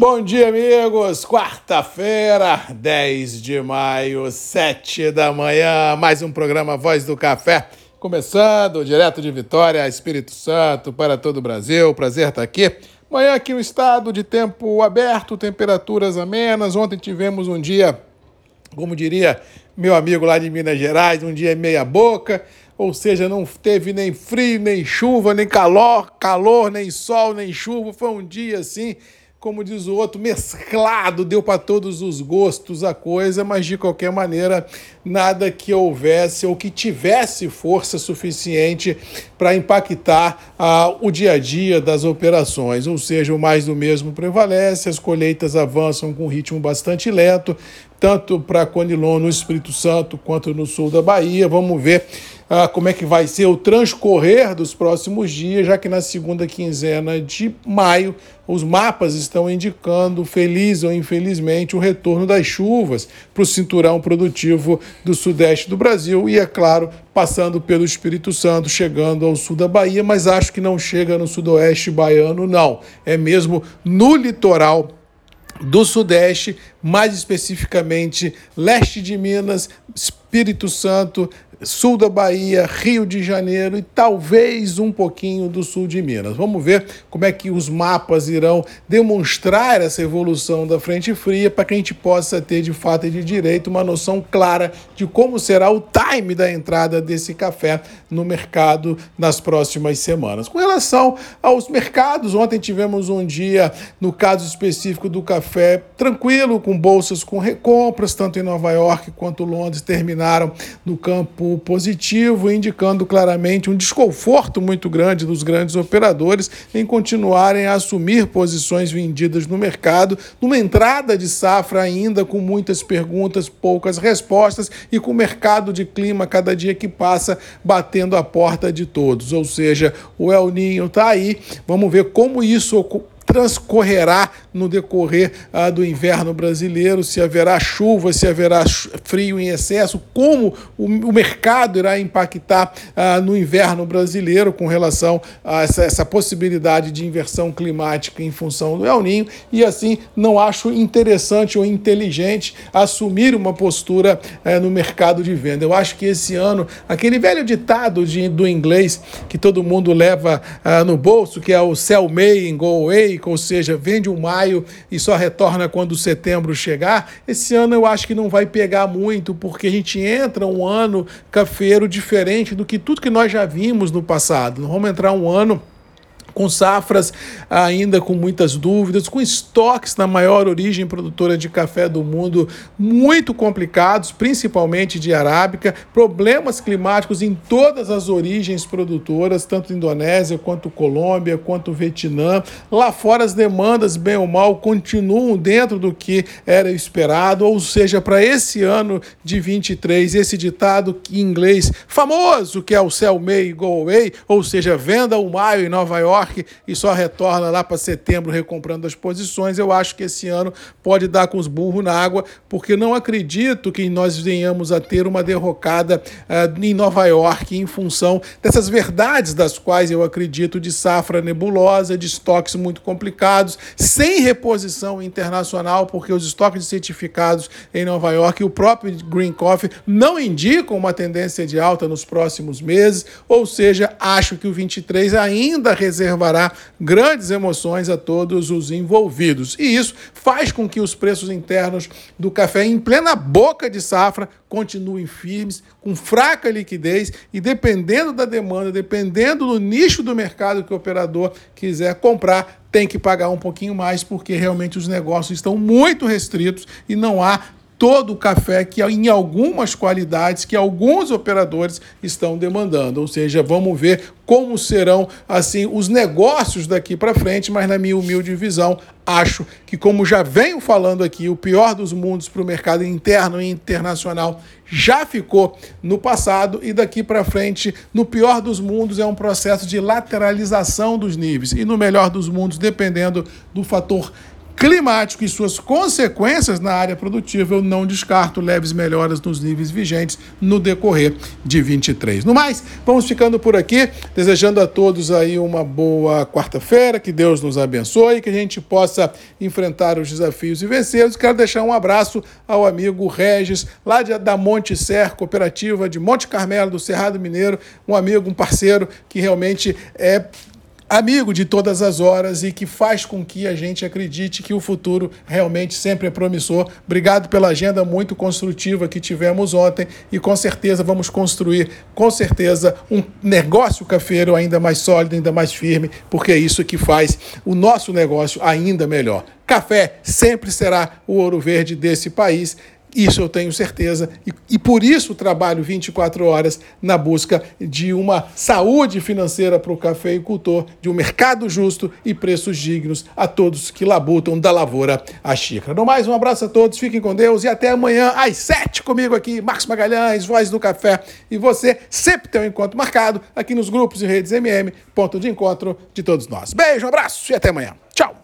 Bom dia, amigos. Quarta-feira, 10 de maio, 7 da manhã. Mais um programa Voz do Café. Começando direto de Vitória, Espírito Santo, para todo o Brasil. Prazer estar aqui. Manhã aqui no estado de tempo aberto, temperaturas amenas. Ontem tivemos um dia, como diria meu amigo lá de Minas Gerais, um dia meia boca ou seja, não teve nem frio, nem chuva, nem calor, calor, nem sol, nem chuva. Foi um dia assim como diz o outro, mesclado, deu para todos os gostos a coisa, mas de qualquer maneira, nada que houvesse ou que tivesse força suficiente para impactar ah, o dia a dia das operações. Ou seja, o mais do mesmo prevalece, as colheitas avançam com um ritmo bastante lento, tanto para Conilon no Espírito Santo quanto no sul da Bahia. Vamos ver ah, como é que vai ser o transcorrer dos próximos dias, já que na segunda quinzena de maio os mapas estão indicando, feliz ou infelizmente, o retorno das chuvas para o cinturão produtivo do sudeste do Brasil e, é claro, passando pelo Espírito Santo, chegando ao sul da Bahia, mas acho que não chega no sudoeste baiano, não. É mesmo no litoral do Sudeste, mais especificamente leste de Minas, Espírito Santo, sul da Bahia, Rio de Janeiro e talvez um pouquinho do sul de Minas. Vamos ver como é que os mapas irão demonstrar essa evolução da frente fria para que a gente possa ter de fato e de direito uma noção clara de como será o time da entrada desse café no mercado nas próximas semanas. Com relação aos mercados, ontem tivemos um dia, no caso específico do café, tranquilo, com bolsas com recompras, tanto em Nova York quanto Londres terminaram no campo positivo, indicando claramente um desconforto muito grande dos grandes operadores em continuarem a assumir posições vendidas no mercado, numa entrada de safra ainda com muitas perguntas, poucas respostas e com o mercado de clima cada dia que passa batendo a porta de todos. Ou seja, o El Ninho está aí, vamos ver como isso transcorrerá no decorrer ah, do inverno brasileiro, se haverá chuva, se haverá frio em excesso, como o, o mercado irá impactar ah, no inverno brasileiro com relação a essa, essa, possibilidade de inversão climática em função do El Ninho, e assim não acho interessante ou inteligente assumir uma postura eh, no mercado de venda. Eu acho que esse ano, aquele velho ditado de, do inglês que todo mundo leva ah, no bolso, que é o sell May and go away, ou seja, vende um maio e só retorna quando setembro chegar, esse ano eu acho que não vai pegar muito, porque a gente entra um ano cafeiro diferente do que tudo que nós já vimos no passado. Nós vamos entrar um ano com safras ainda com muitas dúvidas, com estoques na maior origem produtora de café do mundo muito complicados, principalmente de arábica, problemas climáticos em todas as origens produtoras, tanto Indonésia quanto Colômbia, quanto Vietnã. Lá fora as demandas, bem ou mal, continuam dentro do que era esperado, ou seja, para esse ano de 23, esse ditado em inglês famoso que é o sell May go away, ou seja, venda o maio em Nova York E só retorna lá para setembro recomprando as posições. Eu acho que esse ano pode dar com os burros na água, porque não acredito que nós venhamos a ter uma derrocada uh, em Nova York em função dessas verdades das quais eu acredito de safra nebulosa, de estoques muito complicados, sem reposição internacional, porque os estoques certificados em Nova York e o próprio Green Coffee não indicam uma tendência de alta nos próximos meses, ou seja, acho que o 23 ainda reserva reservará grandes emoções a todos os envolvidos. E isso faz com que os preços internos do café em plena boca de safra continuem firmes, com fraca liquidez e dependendo da demanda, dependendo do nicho do mercado que o operador quiser comprar, tem que pagar um pouquinho mais porque realmente os negócios estão muito restritos e não há todo o café que em algumas qualidades que alguns operadores estão demandando. Ou seja, vamos ver como serão assim os negócios daqui para frente, mas na minha humilde visão, acho que como já venho falando aqui, o pior dos mundos para o mercado interno e internacional já ficou no passado e daqui para frente, no pior dos mundos é um processo de lateralização dos níveis e no melhor dos mundos, dependendo do fator climático e suas consequências na área produtiva, eu não descarto leves melhoras nos níveis vigentes no decorrer de 23. No mais, vamos ficando por aqui, desejando a todos aí uma boa quarta-feira, que Deus nos abençoe, que a gente possa enfrentar os desafios e vencê-los. Quero deixar um abraço ao amigo Regis, lá de, da Monte Ser, cooperativa de Monte Carmelo, do Cerrado Mineiro, um amigo, um parceiro que realmente é amigo de todas as horas e que faz com que a gente acredite que o futuro realmente sempre é promissor. Obrigado pela agenda muito construtiva que tivemos ontem e com certeza vamos construir, com certeza, um negócio cafeiro ainda mais sólido, ainda mais firme, porque é isso que faz o nosso negócio ainda melhor. Café sempre será o ouro verde desse país isso eu tenho certeza. E, e, por isso trabalho 24 horas na busca de uma saúde financeira para o cafeicultor, de um mercado justo e preços dignos a todos que labutam da lavoura à xícara. No mais, um abraço a todos, fiquem com Deus e até amanhã às 7 comigo aqui, Marcos Magalhães, Voz do Café. E você sempre tem um encontro marcado aqui nos grupos e redes MM, ponto de encontro de todos nós. Beijo, um abraço e até amanhã. Tchau!